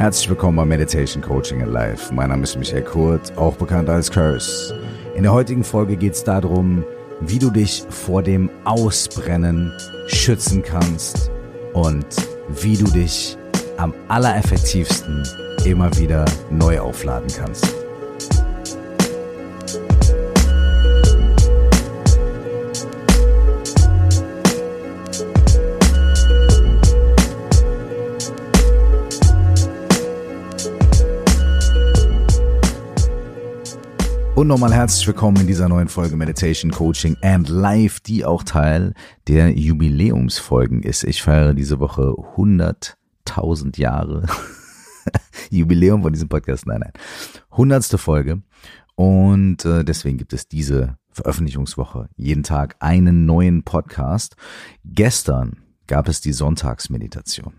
Herzlich willkommen bei Meditation Coaching in Life. Mein Name ist Michael Kurt, auch bekannt als Curse. In der heutigen Folge geht es darum, wie du dich vor dem Ausbrennen schützen kannst und wie du dich am allereffektivsten immer wieder neu aufladen kannst. Und nochmal herzlich willkommen in dieser neuen Folge Meditation Coaching and Life, die auch Teil der Jubiläumsfolgen ist. Ich feiere diese Woche 100.000 Jahre Jubiläum von diesem Podcast. Nein, nein. 100. Folge. Und äh, deswegen gibt es diese Veröffentlichungswoche. Jeden Tag einen neuen Podcast. Gestern gab es die Sonntagsmeditation.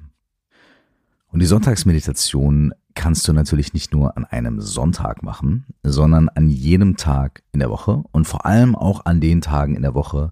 Und die Sonntagsmeditation kannst du natürlich nicht nur an einem Sonntag machen, sondern an jedem Tag in der Woche und vor allem auch an den Tagen in der Woche,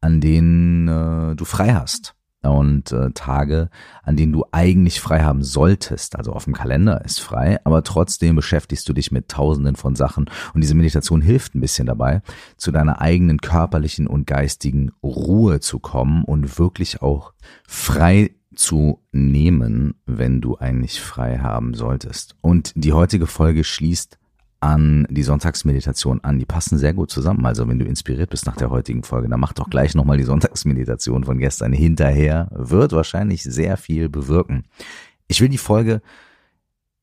an denen äh, du frei hast. Und äh, Tage, an denen du eigentlich frei haben solltest, also auf dem Kalender ist frei, aber trotzdem beschäftigst du dich mit tausenden von Sachen und diese Meditation hilft ein bisschen dabei, zu deiner eigenen körperlichen und geistigen Ruhe zu kommen und wirklich auch frei zu nehmen, wenn du eigentlich frei haben solltest. Und die heutige Folge schließt an die Sonntagsmeditation an. Die passen sehr gut zusammen. Also wenn du inspiriert bist nach der heutigen Folge, dann mach doch gleich nochmal die Sonntagsmeditation von gestern hinterher. Wird wahrscheinlich sehr viel bewirken. Ich will die Folge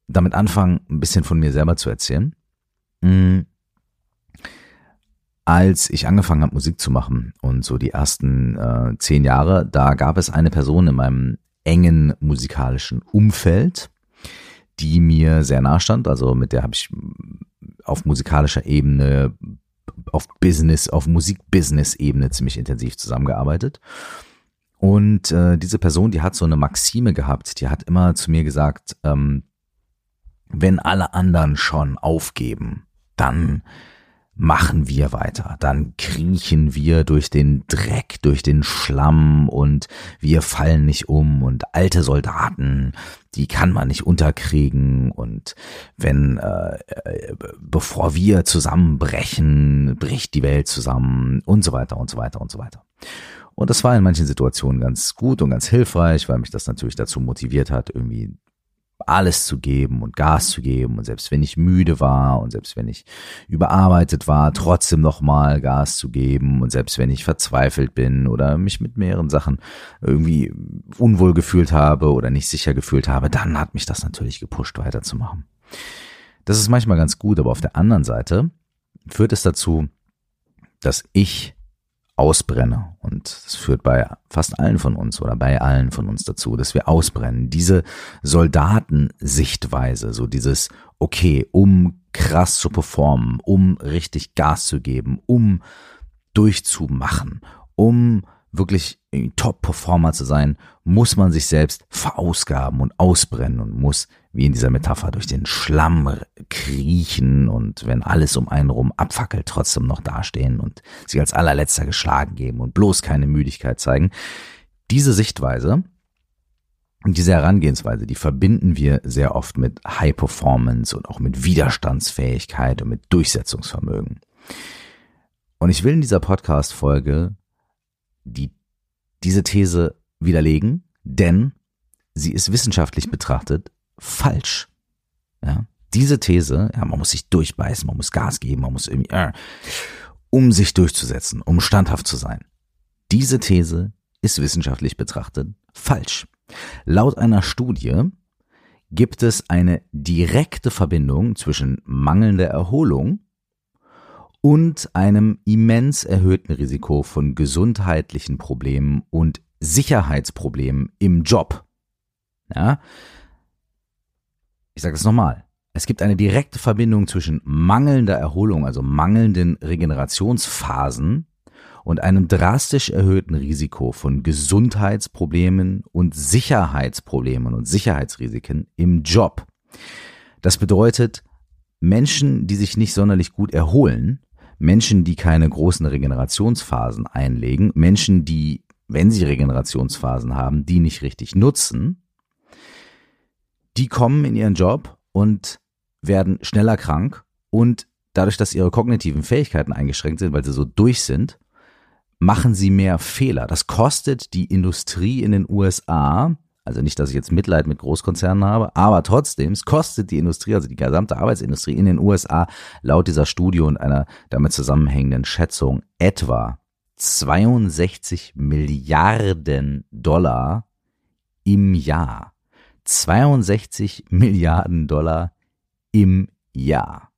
damit anfangen, ein bisschen von mir selber zu erzählen. Als ich angefangen habe, Musik zu machen und so die ersten äh, zehn Jahre, da gab es eine Person in meinem engen musikalischen Umfeld, die mir sehr nahe stand. Also mit der habe ich auf musikalischer Ebene, auf Business, auf Musik-Business-Ebene ziemlich intensiv zusammengearbeitet. Und äh, diese Person, die hat so eine Maxime gehabt, die hat immer zu mir gesagt, ähm, wenn alle anderen schon aufgeben, dann machen wir weiter. Dann kriechen wir durch den Dreck, durch den Schlamm und wir fallen nicht um und alte Soldaten, die kann man nicht unterkriegen und wenn äh, äh, bevor wir zusammenbrechen, bricht die Welt zusammen und so weiter und so weiter und so weiter. Und das war in manchen Situationen ganz gut und ganz hilfreich, weil mich das natürlich dazu motiviert hat, irgendwie alles zu geben und Gas zu geben und selbst wenn ich müde war und selbst wenn ich überarbeitet war, trotzdem nochmal Gas zu geben und selbst wenn ich verzweifelt bin oder mich mit mehreren Sachen irgendwie unwohl gefühlt habe oder nicht sicher gefühlt habe, dann hat mich das natürlich gepusht weiterzumachen. Das ist manchmal ganz gut, aber auf der anderen Seite führt es dazu, dass ich ausbrenne. Und das führt bei fast allen von uns oder bei allen von uns dazu, dass wir ausbrennen. Diese Soldatensichtweise, so dieses, okay, um krass zu performen, um richtig Gas zu geben, um durchzumachen, um wirklich Top-Performer zu sein, muss man sich selbst verausgaben und ausbrennen und muss, wie in dieser Metapher, durch den Schlamm kriechen und wenn alles um einen rum abfackelt, trotzdem noch dastehen und sich als allerletzter geschlagen geben und bloß keine Müdigkeit zeigen. Diese Sichtweise, diese Herangehensweise, die verbinden wir sehr oft mit High Performance und auch mit Widerstandsfähigkeit und mit Durchsetzungsvermögen. Und ich will in dieser Podcast-Folge die diese These widerlegen, denn sie ist wissenschaftlich betrachtet falsch. Ja, diese These, ja, man muss sich durchbeißen, man muss Gas geben, man muss irgendwie, äh, um sich durchzusetzen, um standhaft zu sein. Diese These ist wissenschaftlich betrachtet falsch. Laut einer Studie gibt es eine direkte Verbindung zwischen mangelnder Erholung und einem immens erhöhten Risiko von gesundheitlichen Problemen und Sicherheitsproblemen im Job. Ja? Ich sage das nochmal. Es gibt eine direkte Verbindung zwischen mangelnder Erholung, also mangelnden Regenerationsphasen und einem drastisch erhöhten Risiko von Gesundheitsproblemen und Sicherheitsproblemen und Sicherheitsrisiken im Job. Das bedeutet, Menschen, die sich nicht sonderlich gut erholen, Menschen, die keine großen Regenerationsphasen einlegen, Menschen, die, wenn sie Regenerationsphasen haben, die nicht richtig nutzen, die kommen in ihren Job und werden schneller krank und dadurch, dass ihre kognitiven Fähigkeiten eingeschränkt sind, weil sie so durch sind, machen sie mehr Fehler. Das kostet die Industrie in den USA, also nicht, dass ich jetzt Mitleid mit Großkonzernen habe, aber trotzdem, es kostet die Industrie, also die gesamte Arbeitsindustrie in den USA laut dieser Studie und einer damit zusammenhängenden Schätzung etwa 62 Milliarden Dollar im Jahr. 62 Milliarden Dollar im Jahr.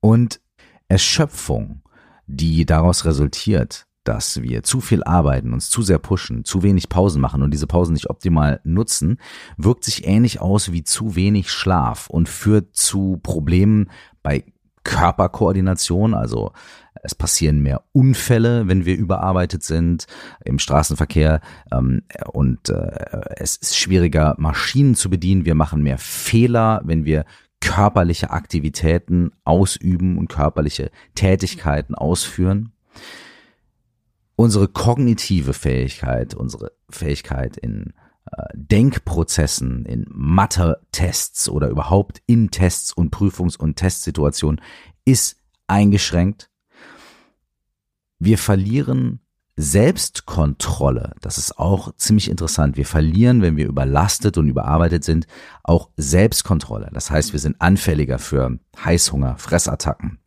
Und Erschöpfung, die daraus resultiert, dass wir zu viel arbeiten, uns zu sehr pushen, zu wenig Pausen machen und diese Pausen nicht optimal nutzen, wirkt sich ähnlich aus wie zu wenig Schlaf und führt zu Problemen bei Körperkoordination, also es passieren mehr Unfälle, wenn wir überarbeitet sind im Straßenverkehr ähm, und äh, es ist schwieriger, Maschinen zu bedienen. Wir machen mehr Fehler, wenn wir körperliche Aktivitäten ausüben und körperliche Tätigkeiten ausführen. Unsere kognitive Fähigkeit, unsere Fähigkeit in Denkprozessen, in Mathe-Tests oder überhaupt in Tests und Prüfungs- und Testsituationen ist eingeschränkt. Wir verlieren Selbstkontrolle, das ist auch ziemlich interessant. Wir verlieren, wenn wir überlastet und überarbeitet sind, auch Selbstkontrolle. Das heißt, wir sind anfälliger für Heißhunger, Fressattacken,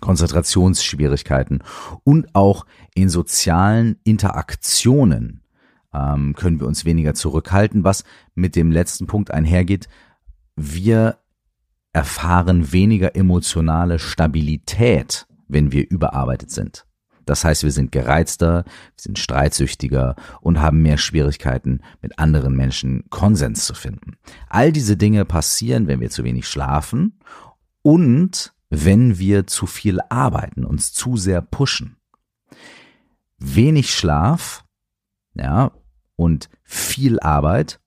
Konzentrationsschwierigkeiten und auch in sozialen Interaktionen ähm, können wir uns weniger zurückhalten, was mit dem letzten Punkt einhergeht. Wir erfahren weniger emotionale Stabilität, wenn wir überarbeitet sind. Das heißt, wir sind gereizter, wir sind streitsüchtiger und haben mehr Schwierigkeiten, mit anderen Menschen Konsens zu finden. All diese Dinge passieren, wenn wir zu wenig schlafen und wenn wir zu viel arbeiten, uns zu sehr pushen. Wenig Schlaf, ja, und viel Arbeit,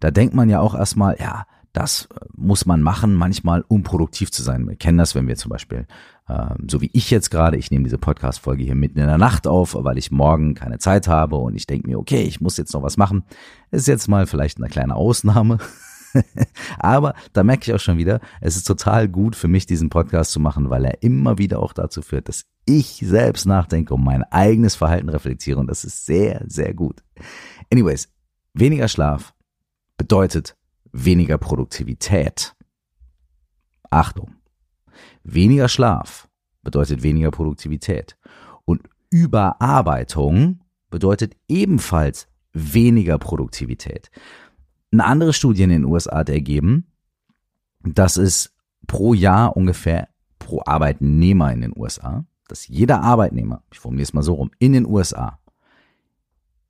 da denkt man ja auch erstmal, ja, das muss man machen, manchmal um produktiv zu sein. Wir kennen das, wenn wir zum Beispiel ähm, so wie ich jetzt gerade, ich nehme diese Podcast-Folge hier mitten in der Nacht auf, weil ich morgen keine Zeit habe und ich denke mir, okay, ich muss jetzt noch was machen. Ist jetzt mal vielleicht eine kleine Ausnahme. Aber da merke ich auch schon wieder, es ist total gut für mich, diesen Podcast zu machen, weil er immer wieder auch dazu führt, dass ich selbst nachdenke und mein eigenes Verhalten reflektiere und das ist sehr, sehr gut. Anyways, weniger Schlaf bedeutet weniger Produktivität. Achtung. Weniger Schlaf bedeutet weniger Produktivität. Und Überarbeitung bedeutet ebenfalls weniger Produktivität. Eine andere Studie in den USA hat ergeben, dass es pro Jahr ungefähr pro Arbeitnehmer in den USA, dass jeder Arbeitnehmer, ich formuliere es mal so rum, in den USA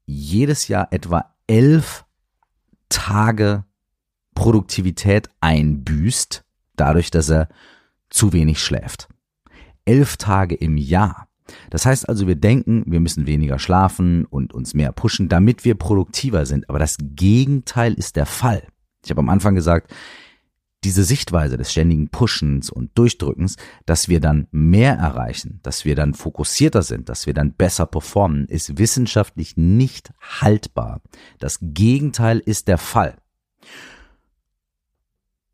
jedes Jahr etwa elf Tage Produktivität einbüßt, dadurch, dass er zu wenig schläft. Elf Tage im Jahr. Das heißt also, wir denken, wir müssen weniger schlafen und uns mehr pushen, damit wir produktiver sind. Aber das Gegenteil ist der Fall. Ich habe am Anfang gesagt, diese Sichtweise des ständigen Pushens und Durchdrückens, dass wir dann mehr erreichen, dass wir dann fokussierter sind, dass wir dann besser performen, ist wissenschaftlich nicht haltbar. Das Gegenteil ist der Fall.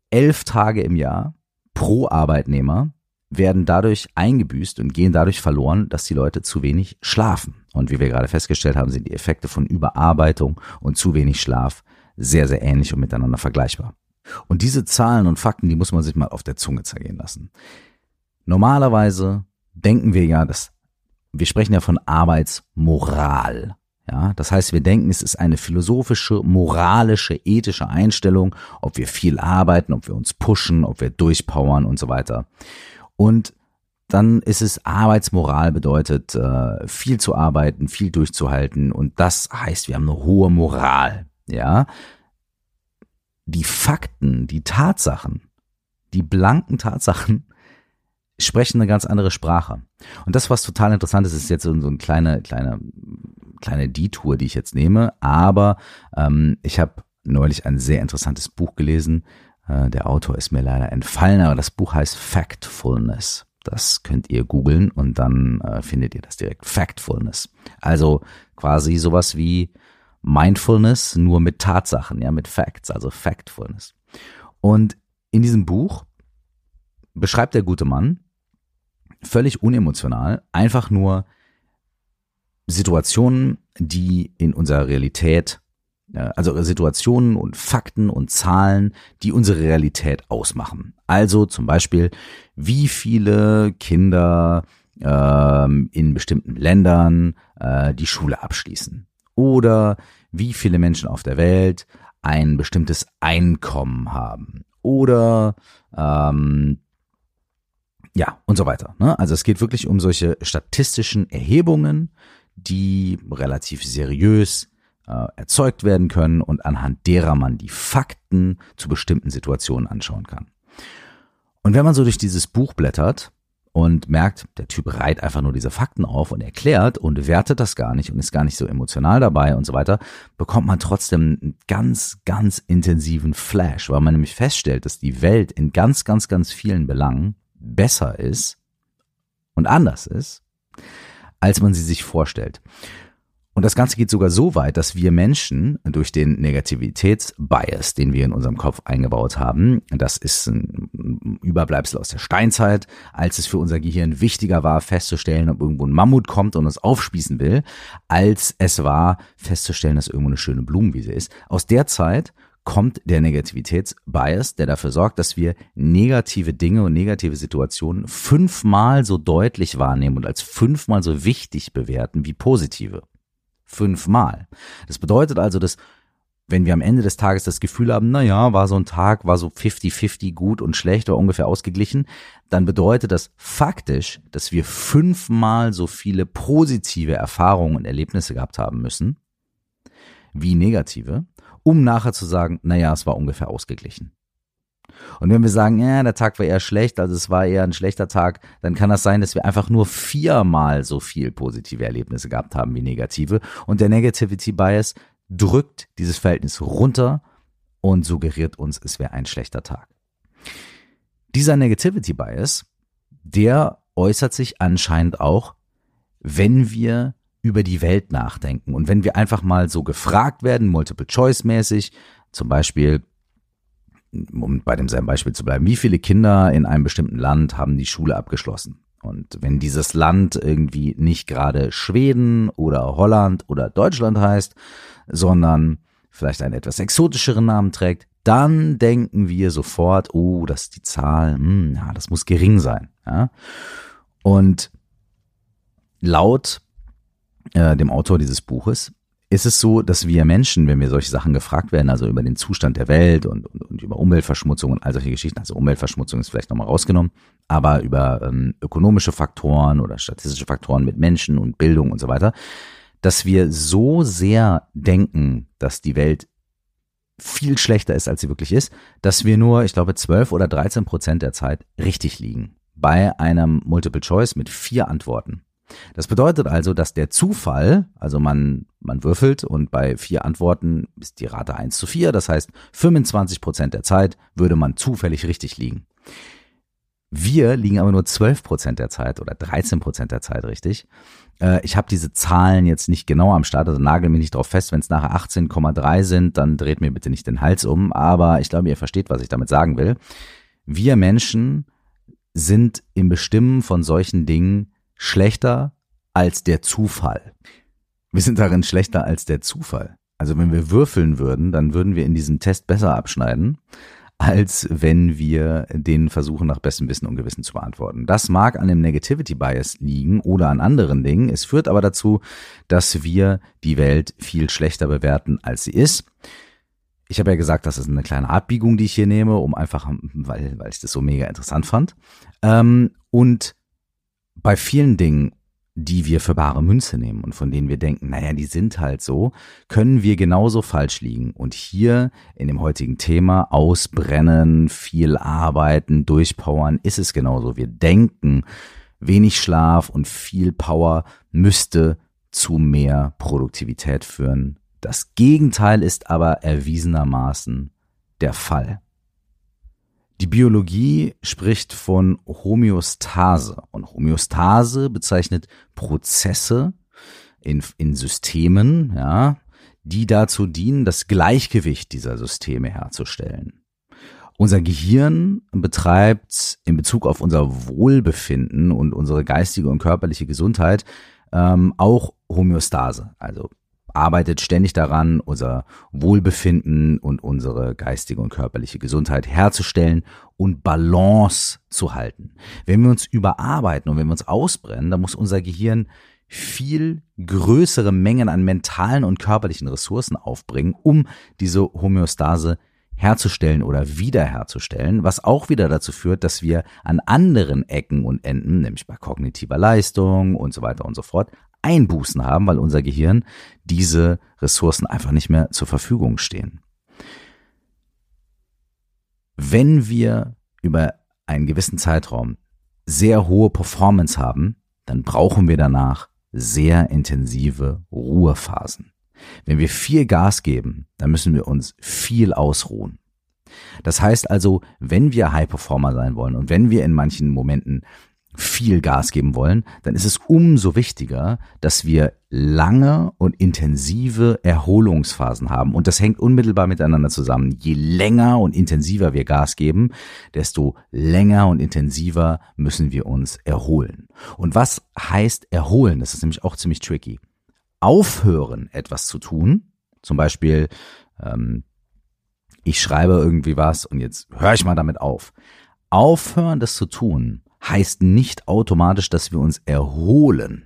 Elf Tage im Jahr pro Arbeitnehmer werden dadurch eingebüßt und gehen dadurch verloren, dass die Leute zu wenig schlafen. Und wie wir gerade festgestellt haben, sind die Effekte von Überarbeitung und zu wenig Schlaf sehr, sehr ähnlich und miteinander vergleichbar. Und diese Zahlen und Fakten, die muss man sich mal auf der Zunge zergehen lassen. Normalerweise denken wir ja, dass wir sprechen ja von Arbeitsmoral. Ja, das heißt, wir denken, es ist eine philosophische, moralische, ethische Einstellung, ob wir viel arbeiten, ob wir uns pushen, ob wir durchpowern und so weiter. Und dann ist es Arbeitsmoral bedeutet, äh, viel zu arbeiten, viel durchzuhalten und das heißt, wir haben eine hohe Moral. Ja, die Fakten, die Tatsachen, die blanken Tatsachen sprechen eine ganz andere Sprache. Und das, was total interessant ist, ist jetzt so, so ein kleiner, kleiner kleine Detour, die ich jetzt nehme, aber ähm, ich habe neulich ein sehr interessantes Buch gelesen. Äh, der Autor ist mir leider entfallen, aber das Buch heißt Factfulness. Das könnt ihr googeln und dann äh, findet ihr das direkt. Factfulness. Also quasi sowas wie Mindfulness nur mit Tatsachen, ja, mit Facts, also Factfulness. Und in diesem Buch beschreibt der gute Mann völlig unemotional einfach nur Situationen, die in unserer Realität, also Situationen und Fakten und Zahlen, die unsere Realität ausmachen. Also zum Beispiel, wie viele Kinder ähm, in bestimmten Ländern äh, die Schule abschließen. Oder wie viele Menschen auf der Welt ein bestimmtes Einkommen haben. Oder ähm, ja, und so weiter. Ne? Also es geht wirklich um solche statistischen Erhebungen, die relativ seriös äh, erzeugt werden können und anhand derer man die Fakten zu bestimmten Situationen anschauen kann. Und wenn man so durch dieses Buch blättert und merkt, der Typ reiht einfach nur diese Fakten auf und erklärt und wertet das gar nicht und ist gar nicht so emotional dabei und so weiter, bekommt man trotzdem einen ganz, ganz intensiven Flash, weil man nämlich feststellt, dass die Welt in ganz, ganz, ganz vielen Belangen besser ist und anders ist, als man sie sich vorstellt. Und das Ganze geht sogar so weit, dass wir Menschen durch den Negativitätsbias, den wir in unserem Kopf eingebaut haben, das ist ein Überbleibsel aus der Steinzeit, als es für unser Gehirn wichtiger war, festzustellen, ob irgendwo ein Mammut kommt und uns aufspießen will, als es war, festzustellen, dass irgendwo eine schöne Blumenwiese ist. Aus der Zeit kommt der Negativitätsbias, der dafür sorgt, dass wir negative Dinge und negative Situationen fünfmal so deutlich wahrnehmen und als fünfmal so wichtig bewerten wie positive. Fünfmal. Das bedeutet also, dass wenn wir am Ende des Tages das Gefühl haben, na ja, war so ein Tag, war so 50-50 gut und schlecht oder ungefähr ausgeglichen, dann bedeutet das faktisch, dass wir fünfmal so viele positive Erfahrungen und Erlebnisse gehabt haben müssen, wie negative um nachher zu sagen, naja, es war ungefähr ausgeglichen. Und wenn wir sagen, ja, der Tag war eher schlecht, also es war eher ein schlechter Tag, dann kann das sein, dass wir einfach nur viermal so viel positive Erlebnisse gehabt haben wie negative. Und der Negativity Bias drückt dieses Verhältnis runter und suggeriert uns, es wäre ein schlechter Tag. Dieser Negativity Bias, der äußert sich anscheinend auch, wenn wir über die Welt nachdenken. Und wenn wir einfach mal so gefragt werden, multiple-choice-mäßig, zum Beispiel, um bei demselben Beispiel zu bleiben, wie viele Kinder in einem bestimmten Land haben die Schule abgeschlossen? Und wenn dieses Land irgendwie nicht gerade Schweden oder Holland oder Deutschland heißt, sondern vielleicht einen etwas exotischeren Namen trägt, dann denken wir sofort, oh, das ist die Zahl, hm, ja, das muss gering sein. Ja? Und laut äh, dem Autor dieses Buches, ist es so, dass wir Menschen, wenn wir solche Sachen gefragt werden, also über den Zustand der Welt und, und, und über Umweltverschmutzung und all solche Geschichten, also Umweltverschmutzung ist vielleicht nochmal rausgenommen, aber über ähm, ökonomische Faktoren oder statistische Faktoren mit Menschen und Bildung und so weiter, dass wir so sehr denken, dass die Welt viel schlechter ist, als sie wirklich ist, dass wir nur, ich glaube, 12 oder 13 Prozent der Zeit richtig liegen. Bei einem Multiple Choice mit vier Antworten. Das bedeutet also, dass der Zufall, also man, man würfelt und bei vier Antworten ist die Rate 1 zu 4, das heißt 25 Prozent der Zeit würde man zufällig richtig liegen. Wir liegen aber nur 12 Prozent der Zeit oder 13 Prozent der Zeit richtig. Äh, ich habe diese Zahlen jetzt nicht genau am Start, also nagel mich nicht drauf fest. Wenn es nachher 18,3 sind, dann dreht mir bitte nicht den Hals um. Aber ich glaube, ihr versteht, was ich damit sagen will. Wir Menschen sind im Bestimmen von solchen Dingen schlechter als der Zufall. Wir sind darin schlechter als der Zufall. Also wenn wir würfeln würden, dann würden wir in diesem Test besser abschneiden, als wenn wir den versuchen nach bestem Wissen und Gewissen zu beantworten. Das mag an dem Negativity Bias liegen oder an anderen Dingen. Es führt aber dazu, dass wir die Welt viel schlechter bewerten, als sie ist. Ich habe ja gesagt, das ist eine kleine Abbiegung, die ich hier nehme, um einfach, weil, weil ich das so mega interessant fand. Ähm, und bei vielen Dingen, die wir für bare Münze nehmen und von denen wir denken, naja, die sind halt so, können wir genauso falsch liegen. Und hier in dem heutigen Thema ausbrennen, viel arbeiten, durchpowern, ist es genauso. Wir denken, wenig Schlaf und viel Power müsste zu mehr Produktivität führen. Das Gegenteil ist aber erwiesenermaßen der Fall. Die Biologie spricht von Homöostase und Homöostase bezeichnet Prozesse in, in Systemen, ja, die dazu dienen, das Gleichgewicht dieser Systeme herzustellen. Unser Gehirn betreibt in Bezug auf unser Wohlbefinden und unsere geistige und körperliche Gesundheit ähm, auch Homöostase, also arbeitet ständig daran, unser Wohlbefinden und unsere geistige und körperliche Gesundheit herzustellen und Balance zu halten. Wenn wir uns überarbeiten und wenn wir uns ausbrennen, dann muss unser Gehirn viel größere Mengen an mentalen und körperlichen Ressourcen aufbringen, um diese Homöostase herzustellen oder wiederherzustellen, was auch wieder dazu führt, dass wir an anderen Ecken und Enden, nämlich bei kognitiver Leistung und so weiter und so fort, Einbußen haben, weil unser Gehirn diese Ressourcen einfach nicht mehr zur Verfügung stehen. Wenn wir über einen gewissen Zeitraum sehr hohe Performance haben, dann brauchen wir danach sehr intensive Ruhephasen. Wenn wir viel Gas geben, dann müssen wir uns viel ausruhen. Das heißt also, wenn wir High Performer sein wollen und wenn wir in manchen Momenten viel Gas geben wollen, dann ist es umso wichtiger, dass wir lange und intensive Erholungsphasen haben. Und das hängt unmittelbar miteinander zusammen. Je länger und intensiver wir Gas geben, desto länger und intensiver müssen wir uns erholen. Und was heißt erholen? Das ist nämlich auch ziemlich tricky. Aufhören, etwas zu tun, zum Beispiel, ähm, ich schreibe irgendwie was und jetzt höre ich mal damit auf. Aufhören, das zu tun, heißt nicht automatisch, dass wir uns erholen.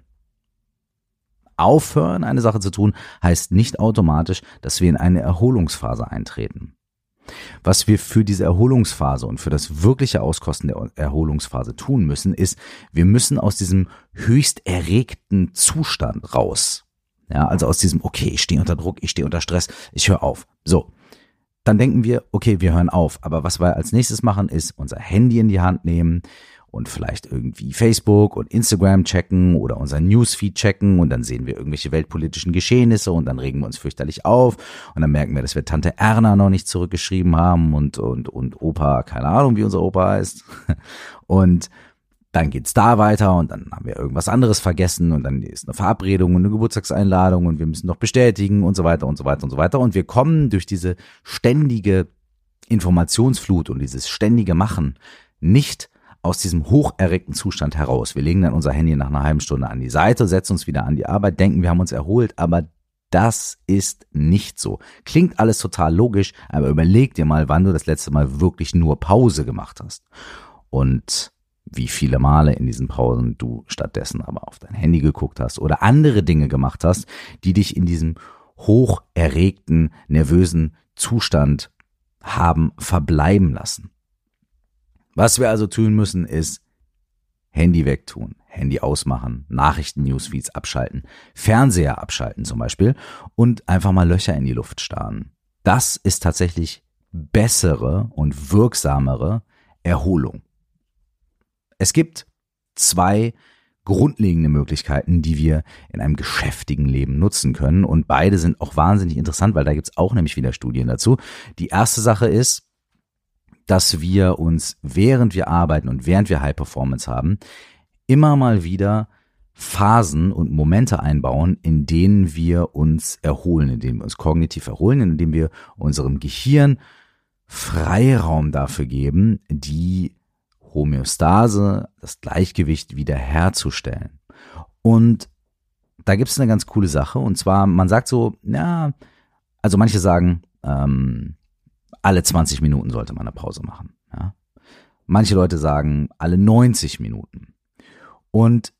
Aufhören, eine Sache zu tun, heißt nicht automatisch, dass wir in eine Erholungsphase eintreten. Was wir für diese Erholungsphase und für das wirkliche Auskosten der Erholungsphase tun müssen, ist, wir müssen aus diesem höchst erregten Zustand raus. Ja, also aus diesem, okay, ich stehe unter Druck, ich stehe unter Stress, ich höre auf. So. Dann denken wir, okay, wir hören auf. Aber was wir als nächstes machen, ist unser Handy in die Hand nehmen, und vielleicht irgendwie Facebook und Instagram checken oder unser Newsfeed checken und dann sehen wir irgendwelche weltpolitischen Geschehnisse und dann regen wir uns fürchterlich auf und dann merken wir, dass wir Tante Erna noch nicht zurückgeschrieben haben und, und, und Opa, keine Ahnung, wie unser Opa heißt. Und dann geht's da weiter und dann haben wir irgendwas anderes vergessen und dann ist eine Verabredung und eine Geburtstagseinladung und wir müssen noch bestätigen und so weiter und so weiter und so weiter. Und wir kommen durch diese ständige Informationsflut und dieses ständige Machen nicht aus diesem hocherregten Zustand heraus. Wir legen dann unser Handy nach einer halben Stunde an die Seite, setzen uns wieder an die Arbeit, denken, wir haben uns erholt, aber das ist nicht so. Klingt alles total logisch, aber überleg dir mal, wann du das letzte Mal wirklich nur Pause gemacht hast. Und wie viele Male in diesen Pausen du stattdessen aber auf dein Handy geguckt hast oder andere Dinge gemacht hast, die dich in diesem hocherregten, nervösen Zustand haben verbleiben lassen. Was wir also tun müssen, ist Handy wegtun, Handy ausmachen, Nachrichten, Newsfeeds abschalten, Fernseher abschalten zum Beispiel und einfach mal Löcher in die Luft starren. Das ist tatsächlich bessere und wirksamere Erholung. Es gibt zwei grundlegende Möglichkeiten, die wir in einem geschäftigen Leben nutzen können. Und beide sind auch wahnsinnig interessant, weil da gibt's auch nämlich wieder Studien dazu. Die erste Sache ist, dass wir uns, während wir arbeiten und während wir High Performance haben, immer mal wieder Phasen und Momente einbauen, in denen wir uns erholen, in denen wir uns kognitiv erholen, in denen wir unserem Gehirn Freiraum dafür geben, die Homöostase, das Gleichgewicht wiederherzustellen. Und da gibt es eine ganz coole Sache, und zwar, man sagt so, ja, also manche sagen, ähm, alle 20 Minuten sollte man eine Pause machen. Ja? Manche Leute sagen alle 90 Minuten. Und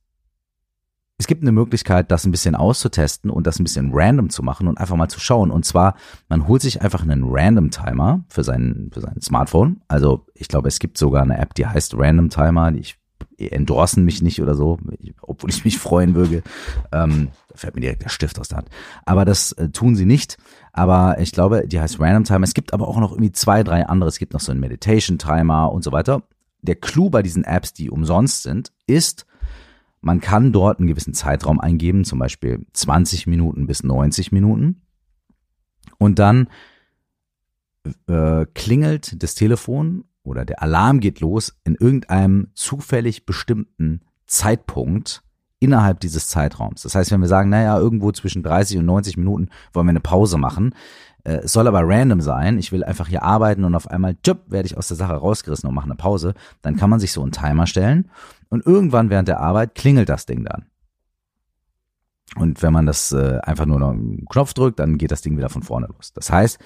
es gibt eine Möglichkeit, das ein bisschen auszutesten und das ein bisschen random zu machen und einfach mal zu schauen. Und zwar, man holt sich einfach einen Random Timer für sein, für sein Smartphone. Also ich glaube, es gibt sogar eine App, die heißt Random Timer. Ich endorsen mich nicht oder so, obwohl ich mich freuen würde. Ähm, da fällt mir direkt der Stift aus der Hand. Aber das äh, tun sie nicht. Aber ich glaube, die heißt Random Timer. Es gibt aber auch noch irgendwie zwei, drei andere. Es gibt noch so einen Meditation Timer und so weiter. Der Clou bei diesen Apps, die umsonst sind, ist, man kann dort einen gewissen Zeitraum eingeben, zum Beispiel 20 Minuten bis 90 Minuten. Und dann äh, klingelt das Telefon oder der Alarm geht los in irgendeinem zufällig bestimmten Zeitpunkt innerhalb dieses Zeitraums. Das heißt, wenn wir sagen, naja, irgendwo zwischen 30 und 90 Minuten wollen wir eine Pause machen, äh, es soll aber random sein, ich will einfach hier arbeiten und auf einmal, tschüpp, werde ich aus der Sache rausgerissen und mache eine Pause, dann kann man sich so einen Timer stellen und irgendwann während der Arbeit klingelt das Ding dann. Und wenn man das äh, einfach nur noch einen Knopf drückt, dann geht das Ding wieder von vorne los. Das heißt,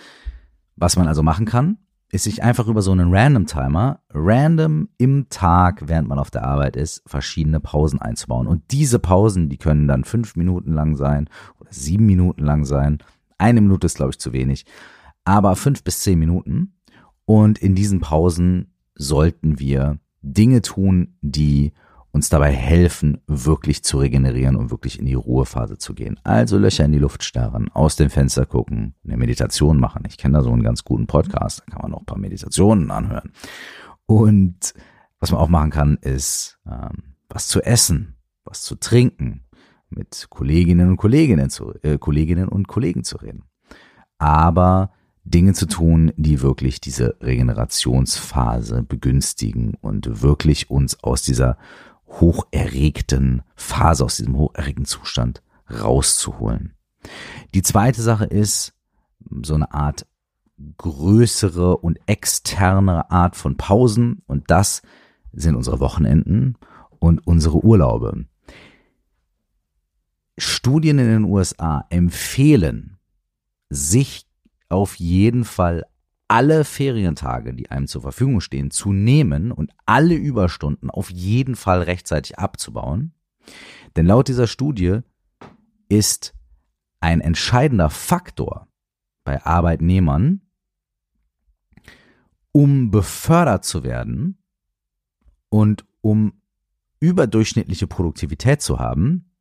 was man also machen kann, ist sich einfach über so einen Random Timer, random im Tag, während man auf der Arbeit ist, verschiedene Pausen einzubauen. Und diese Pausen, die können dann fünf Minuten lang sein oder sieben Minuten lang sein. Eine Minute ist, glaube ich, zu wenig. Aber fünf bis zehn Minuten. Und in diesen Pausen sollten wir Dinge tun, die uns dabei helfen, wirklich zu regenerieren und wirklich in die Ruhephase zu gehen. Also Löcher in die Luft starren, aus dem Fenster gucken, eine Meditation machen. Ich kenne da so einen ganz guten Podcast, da kann man noch ein paar Meditationen anhören. Und was man auch machen kann, ist ähm, was zu essen, was zu trinken, mit Kolleginnen und Kolleginnen zu, äh, Kolleginnen und Kollegen zu reden. Aber Dinge zu tun, die wirklich diese Regenerationsphase begünstigen und wirklich uns aus dieser hocherregten Phase, aus diesem hocherregten Zustand rauszuholen. Die zweite Sache ist so eine Art größere und externe Art von Pausen und das sind unsere Wochenenden und unsere Urlaube. Studien in den USA empfehlen, sich auf jeden Fall alle Ferientage, die einem zur Verfügung stehen, zu nehmen und alle Überstunden auf jeden Fall rechtzeitig abzubauen. Denn laut dieser Studie ist ein entscheidender Faktor bei Arbeitnehmern, um befördert zu werden und um überdurchschnittliche Produktivität zu haben,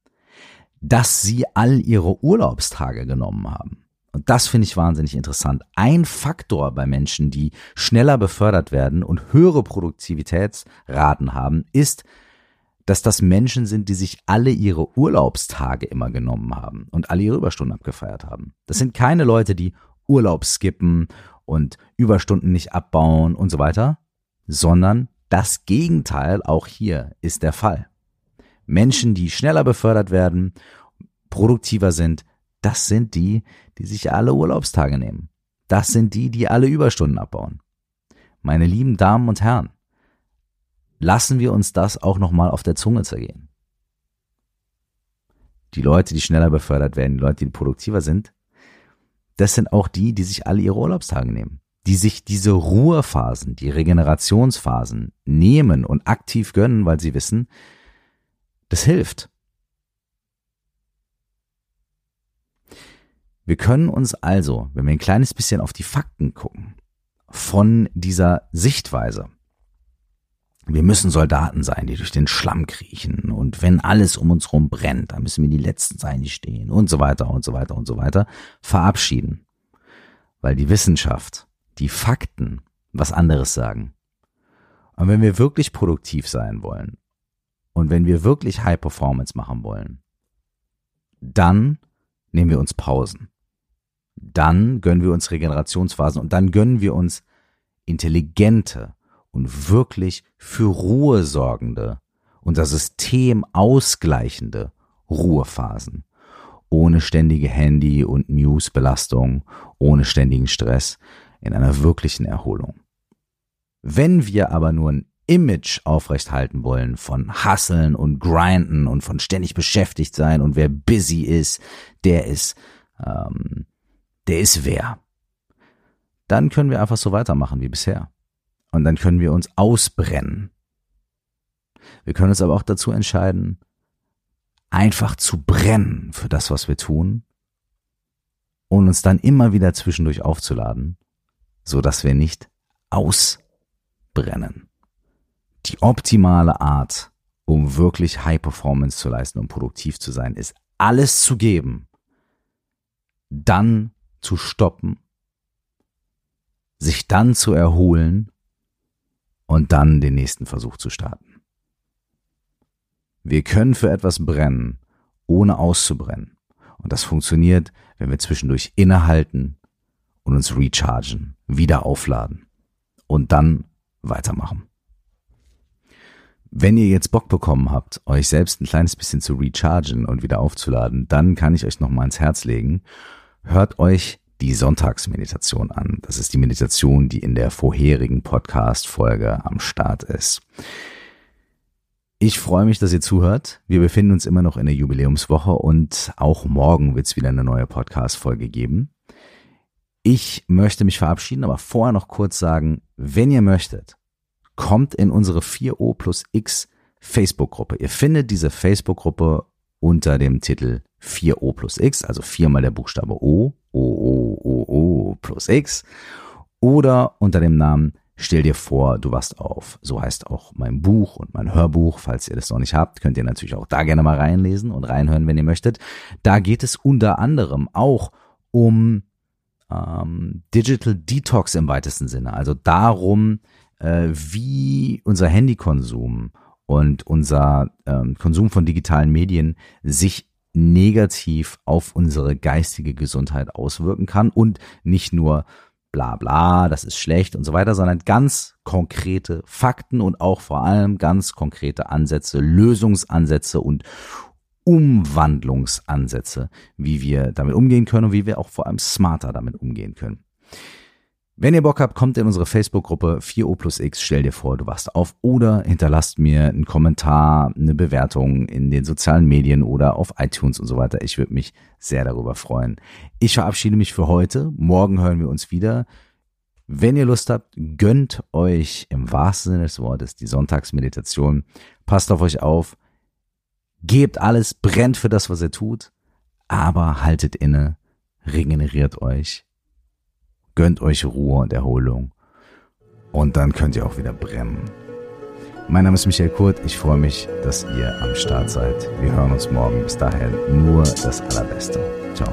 dass sie all ihre Urlaubstage genommen haben. Und das finde ich wahnsinnig interessant. Ein Faktor bei Menschen, die schneller befördert werden und höhere Produktivitätsraten haben, ist, dass das Menschen sind, die sich alle ihre Urlaubstage immer genommen haben und alle ihre Überstunden abgefeiert haben. Das sind keine Leute, die Urlaub skippen und Überstunden nicht abbauen und so weiter, sondern das Gegenteil auch hier ist der Fall. Menschen, die schneller befördert werden, produktiver sind, das sind die, die sich alle Urlaubstage nehmen. Das sind die, die alle Überstunden abbauen. Meine lieben Damen und Herren, lassen wir uns das auch nochmal auf der Zunge zergehen. Die Leute, die schneller befördert werden, die Leute, die produktiver sind, das sind auch die, die sich alle ihre Urlaubstage nehmen, die sich diese Ruhephasen, die Regenerationsphasen nehmen und aktiv gönnen, weil sie wissen, das hilft. Wir können uns also, wenn wir ein kleines bisschen auf die Fakten gucken, von dieser Sichtweise, wir müssen Soldaten sein, die durch den Schlamm kriechen und wenn alles um uns rum brennt, dann müssen wir die Letzten sein, die stehen und so weiter und so weiter und so weiter, verabschieden. Weil die Wissenschaft, die Fakten was anderes sagen. Und wenn wir wirklich produktiv sein wollen und wenn wir wirklich High Performance machen wollen, dann nehmen wir uns Pausen dann gönnen wir uns Regenerationsphasen und dann gönnen wir uns intelligente und wirklich für Ruhe sorgende das System ausgleichende Ruhephasen. Ohne ständige Handy- und Newsbelastung, ohne ständigen Stress, in einer wirklichen Erholung. Wenn wir aber nur ein Image aufrechthalten wollen von Hasseln und Grinden und von ständig beschäftigt sein und wer busy ist, der ist ähm, der ist wer. Dann können wir einfach so weitermachen wie bisher. Und dann können wir uns ausbrennen. Wir können uns aber auch dazu entscheiden, einfach zu brennen für das, was wir tun und uns dann immer wieder zwischendurch aufzuladen, so dass wir nicht ausbrennen. Die optimale Art, um wirklich High Performance zu leisten und um produktiv zu sein, ist alles zu geben, dann zu stoppen, sich dann zu erholen und dann den nächsten Versuch zu starten. Wir können für etwas brennen, ohne auszubrennen. Und das funktioniert, wenn wir zwischendurch innehalten und uns rechargen, wieder aufladen und dann weitermachen. Wenn ihr jetzt Bock bekommen habt, euch selbst ein kleines bisschen zu rechargen und wieder aufzuladen, dann kann ich euch nochmal ins Herz legen. Hört euch die Sonntagsmeditation an. Das ist die Meditation, die in der vorherigen Podcast-Folge am Start ist. Ich freue mich, dass ihr zuhört. Wir befinden uns immer noch in der Jubiläumswoche und auch morgen wird es wieder eine neue Podcast-Folge geben. Ich möchte mich verabschieden, aber vorher noch kurz sagen, wenn ihr möchtet, kommt in unsere 4O plus X Facebook-Gruppe. Ihr findet diese Facebook-Gruppe unter dem Titel 4O plus X, also viermal der Buchstabe O, O, O, O, O plus X, oder unter dem Namen Stell dir vor, du wachst auf. So heißt auch mein Buch und mein Hörbuch. Falls ihr das noch nicht habt, könnt ihr natürlich auch da gerne mal reinlesen und reinhören, wenn ihr möchtet. Da geht es unter anderem auch um ähm, Digital Detox im weitesten Sinne. Also darum, äh, wie unser Handykonsum und unser ähm, Konsum von digitalen Medien sich negativ auf unsere geistige Gesundheit auswirken kann und nicht nur bla bla, das ist schlecht und so weiter, sondern ganz konkrete Fakten und auch vor allem ganz konkrete Ansätze, Lösungsansätze und Umwandlungsansätze, wie wir damit umgehen können und wie wir auch vor allem smarter damit umgehen können. Wenn ihr Bock habt, kommt in unsere Facebook-Gruppe 4O plus X, stell dir vor, du wachst auf oder hinterlasst mir einen Kommentar, eine Bewertung in den sozialen Medien oder auf iTunes und so weiter. Ich würde mich sehr darüber freuen. Ich verabschiede mich für heute. Morgen hören wir uns wieder. Wenn ihr Lust habt, gönnt euch im wahrsten Sinne des Wortes die Sonntagsmeditation. Passt auf euch auf. Gebt alles, brennt für das, was ihr tut, aber haltet inne, regeneriert euch Gönnt euch Ruhe und Erholung. Und dann könnt ihr auch wieder brennen. Mein Name ist Michael Kurt. Ich freue mich, dass ihr am Start seid. Wir hören uns morgen. Bis dahin nur das Allerbeste. Ciao.